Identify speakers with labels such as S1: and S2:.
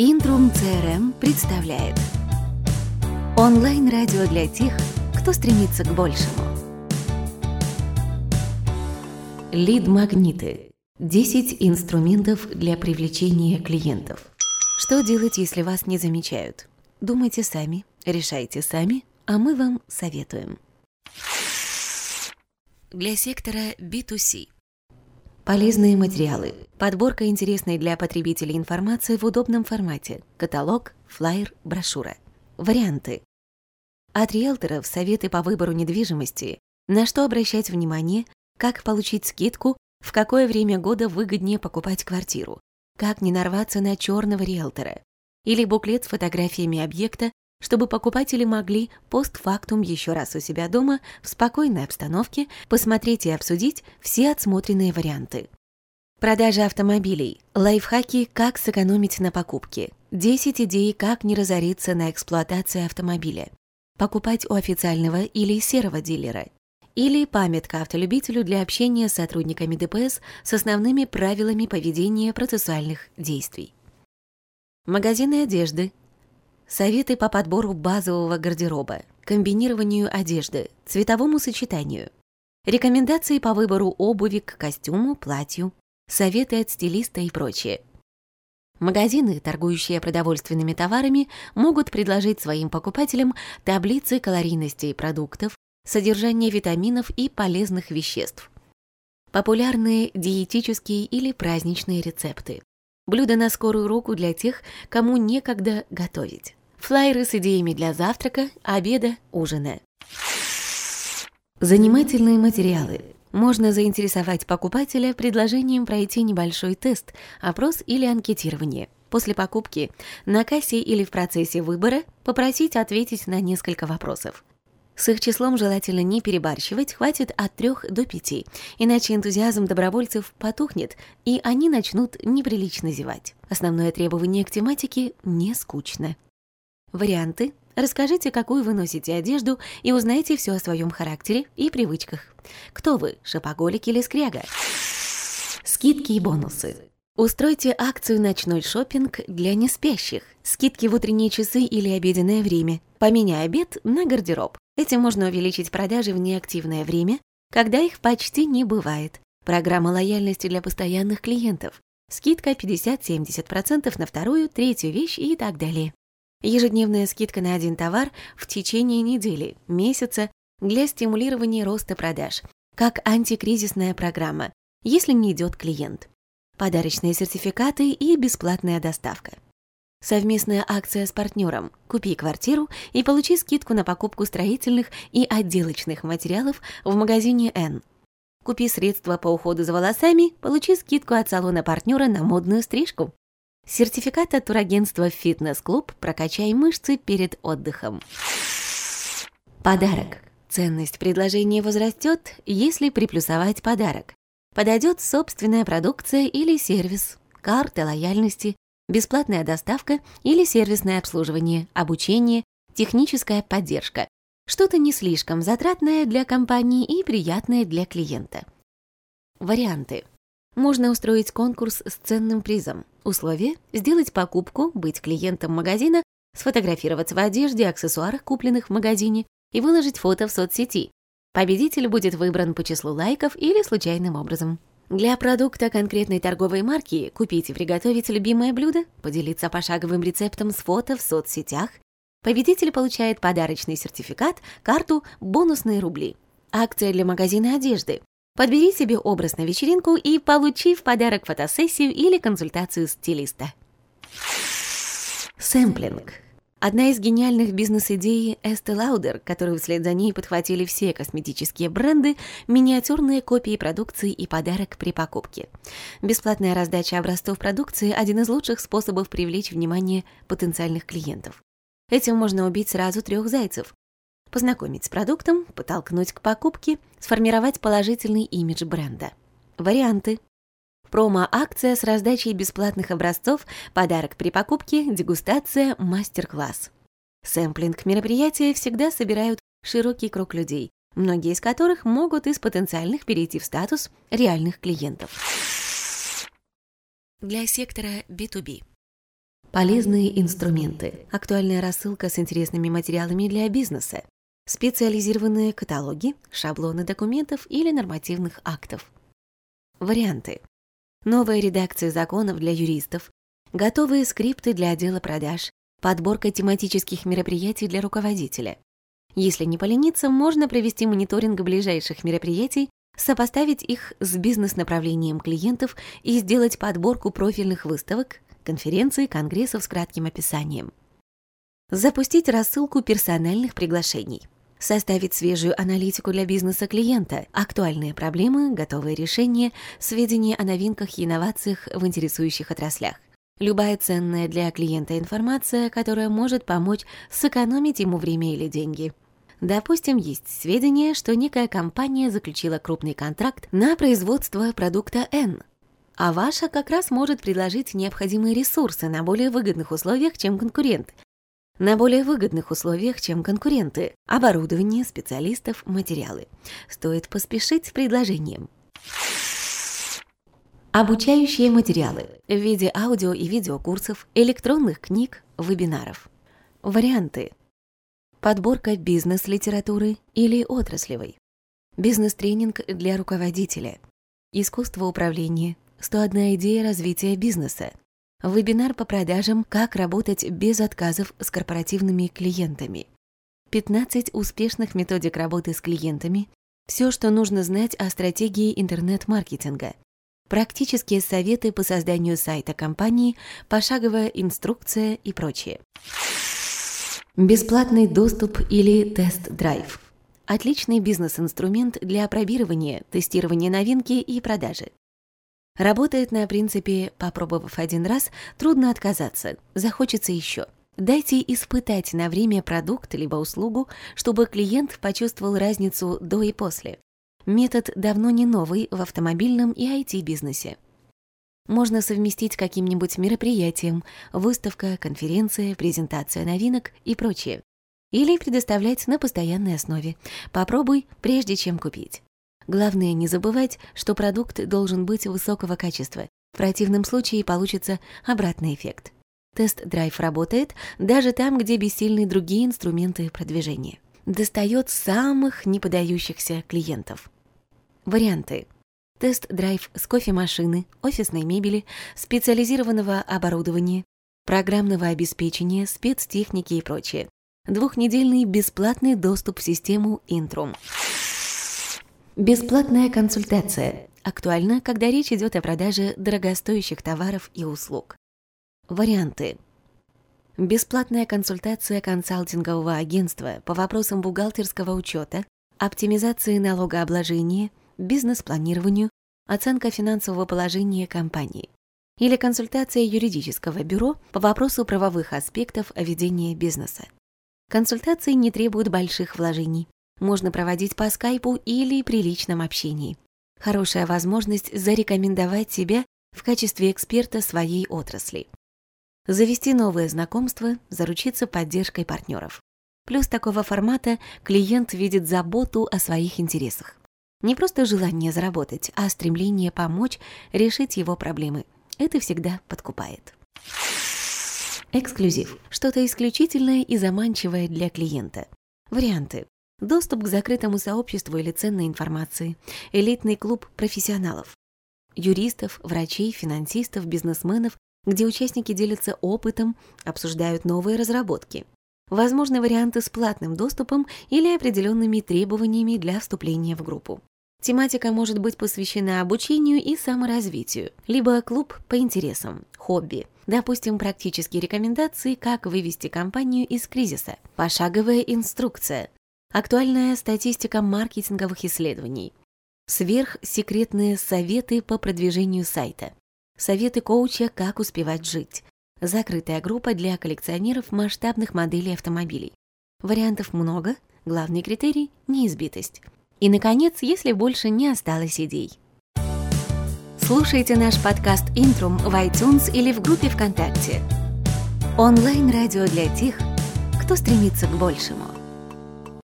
S1: Интрум CRM представляет Онлайн-радио для тех, кто стремится к большему. Лид-магниты. 10 инструментов для привлечения клиентов. Что делать, если вас не замечают? Думайте сами, решайте сами, а мы вам советуем. Для сектора B2C – Полезные материалы. Подборка интересной для потребителей информации в удобном формате. Каталог, флаер, брошюра. Варианты. От риэлторов советы по выбору недвижимости, на что обращать внимание, как получить скидку, в какое время года выгоднее покупать квартиру, как не нарваться на черного риэлтора, или буклет с фотографиями объекта, чтобы покупатели могли постфактум еще раз у себя дома в спокойной обстановке посмотреть и обсудить все отсмотренные варианты. Продажа автомобилей. Лайфхаки «Как сэкономить на покупке». 10 идей, как не разориться на эксплуатации автомобиля. Покупать у официального или серого дилера. Или памятка автолюбителю для общения с сотрудниками ДПС с основными правилами поведения процессуальных действий. Магазины одежды, Советы по подбору базового гардероба, комбинированию одежды, цветовому сочетанию. Рекомендации по выбору обуви к костюму, платью, советы от стилиста и прочее. Магазины, торгующие продовольственными товарами, могут предложить своим покупателям таблицы калорийности продуктов, содержание витаминов и полезных веществ. Популярные диетические или праздничные рецепты. Блюда на скорую руку для тех, кому некогда готовить флайеры с идеями для завтрака, обеда, ужина. Занимательные материалы. Можно заинтересовать покупателя предложением пройти небольшой тест, опрос или анкетирование. После покупки на кассе или в процессе выбора попросить ответить на несколько вопросов. С их числом желательно не перебарщивать, хватит от 3 до 5, иначе энтузиазм добровольцев потухнет, и они начнут неприлично зевать. Основное требование к тематике – не скучно. Варианты. Расскажите, какую вы носите одежду и узнайте все о своем характере и привычках. Кто вы, шопоголик или скряга? Скидки и бонусы. Устройте акцию «Ночной шопинг для неспящих». Скидки в утренние часы или обеденное время. Поменяй обед на гардероб. Этим можно увеличить продажи в неактивное время, когда их почти не бывает. Программа лояльности для постоянных клиентов. Скидка 50-70% на вторую, третью вещь и так далее. Ежедневная скидка на один товар в течение недели, месяца для стимулирования роста продаж, как антикризисная программа, если не идет клиент. Подарочные сертификаты и бесплатная доставка. Совместная акция с партнером «Купи квартиру и получи скидку на покупку строительных и отделочных материалов в магазине N». Купи средства по уходу за волосами, получи скидку от салона партнера на модную стрижку. Сертификат от турагентства «Фитнес-клуб. Прокачай мышцы перед отдыхом». Подарок. Ценность предложения возрастет, если приплюсовать подарок. Подойдет собственная продукция или сервис, карты лояльности, бесплатная доставка или сервисное обслуживание, обучение, техническая поддержка. Что-то не слишком затратное для компании и приятное для клиента. Варианты. Можно устроить конкурс с ценным призом. Условие – сделать покупку, быть клиентом магазина, сфотографироваться в одежде, аксессуарах, купленных в магазине, и выложить фото в соцсети. Победитель будет выбран по числу лайков или случайным образом. Для продукта конкретной торговой марки купить и приготовить любимое блюдо, поделиться пошаговым рецептом с фото в соцсетях. Победитель получает подарочный сертификат, карту, бонусные рубли. Акция для магазина одежды. Подбери себе образ на вечеринку и получи в подарок фотосессию или консультацию стилиста. Сэмплинг. Одна из гениальных бизнес-идей Estee Lauder, которую вслед за ней подхватили все косметические бренды, миниатюрные копии продукции и подарок при покупке. Бесплатная раздача образцов продукции – один из лучших способов привлечь внимание потенциальных клиентов. Этим можно убить сразу трех зайцев познакомить с продуктом, подтолкнуть к покупке, сформировать положительный имидж бренда. Варианты. Промо-акция с раздачей бесплатных образцов, подарок при покупке, дегустация, мастер-класс. Сэмплинг мероприятия всегда собирают широкий круг людей, многие из которых могут из потенциальных перейти в статус реальных клиентов. Для сектора B2B Полезные инструменты. Актуальная рассылка с интересными материалами для бизнеса. Специализированные каталоги, шаблоны документов или нормативных актов. Варианты. Новая редакция законов для юристов, готовые скрипты для отдела продаж, подборка тематических мероприятий для руководителя. Если не полениться, можно провести мониторинг ближайших мероприятий, сопоставить их с бизнес-направлением клиентов и сделать подборку профильных выставок, конференций, конгрессов с кратким описанием. Запустить рассылку персональных приглашений. Составить свежую аналитику для бизнеса клиента, актуальные проблемы, готовые решения, сведения о новинках и инновациях в интересующих отраслях. Любая ценная для клиента информация, которая может помочь сэкономить ему время или деньги. Допустим, есть сведения, что некая компания заключила крупный контракт на производство продукта N, а ваша как раз может предложить необходимые ресурсы на более выгодных условиях, чем конкурент. На более выгодных условиях, чем конкуренты. Оборудование, специалистов, материалы. Стоит поспешить с предложением. Обучающие материалы в виде аудио и видеокурсов, электронных книг, вебинаров. Варианты. Подборка бизнес-литературы или отраслевой. Бизнес-тренинг для руководителя. Искусство управления. 101 идея развития бизнеса. Вебинар по продажам «Как работать без отказов с корпоративными клиентами». 15 успешных методик работы с клиентами. Все, что нужно знать о стратегии интернет-маркетинга – практические советы по созданию сайта компании, пошаговая инструкция и прочее. Бесплатный доступ или тест-драйв. Отличный бизнес-инструмент для опробирования, тестирования новинки и продажи. Работает на принципе «попробовав один раз, трудно отказаться, захочется еще». Дайте испытать на время продукт либо услугу, чтобы клиент почувствовал разницу до и после. Метод давно не новый в автомобильном и IT-бизнесе. Можно совместить каким-нибудь мероприятием, выставка, конференция, презентация новинок и прочее. Или предоставлять на постоянной основе. Попробуй, прежде чем купить. Главное не забывать, что продукт должен быть высокого качества. В противном случае получится обратный эффект. Тест-драйв работает даже там, где бессильны другие инструменты продвижения. Достает самых неподающихся клиентов. Варианты. Тест-драйв с кофемашины, офисной мебели, специализированного оборудования, программного обеспечения, спецтехники и прочее. Двухнедельный бесплатный доступ в систему Intrum. Бесплатная консультация. Актуально, когда речь идет о продаже дорогостоящих товаров и услуг. Варианты. Бесплатная консультация консалтингового агентства по вопросам бухгалтерского учета, оптимизации налогообложения, бизнес-планированию, оценка финансового положения компании или консультация юридического бюро по вопросу правовых аспектов ведения бизнеса. Консультации не требуют больших вложений. Можно проводить по скайпу или при личном общении. Хорошая возможность зарекомендовать себя в качестве эксперта своей отрасли. Завести новые знакомства, заручиться поддержкой партнеров. Плюс такого формата клиент видит заботу о своих интересах. Не просто желание заработать, а стремление помочь решить его проблемы. Это всегда подкупает. Эксклюзив. Что-то исключительное и заманчивое для клиента. Варианты. Доступ к закрытому сообществу или ценной информации. Элитный клуб профессионалов. Юристов, врачей, финансистов, бизнесменов, где участники делятся опытом, обсуждают новые разработки. Возможны варианты с платным доступом или определенными требованиями для вступления в группу. Тематика может быть посвящена обучению и саморазвитию, либо клуб по интересам, хобби. Допустим, практические рекомендации, как вывести компанию из кризиса, пошаговая инструкция, актуальная статистика маркетинговых исследований, сверхсекретные советы по продвижению сайта, советы коуча «Как успевать жить», закрытая группа для коллекционеров масштабных моделей автомобилей. Вариантов много, главный критерий – неизбитость – и, наконец, если больше не осталось идей. Слушайте наш подкаст «Интрум» в iTunes или в группе ВКонтакте. Онлайн-радио для тех, кто стремится к большему.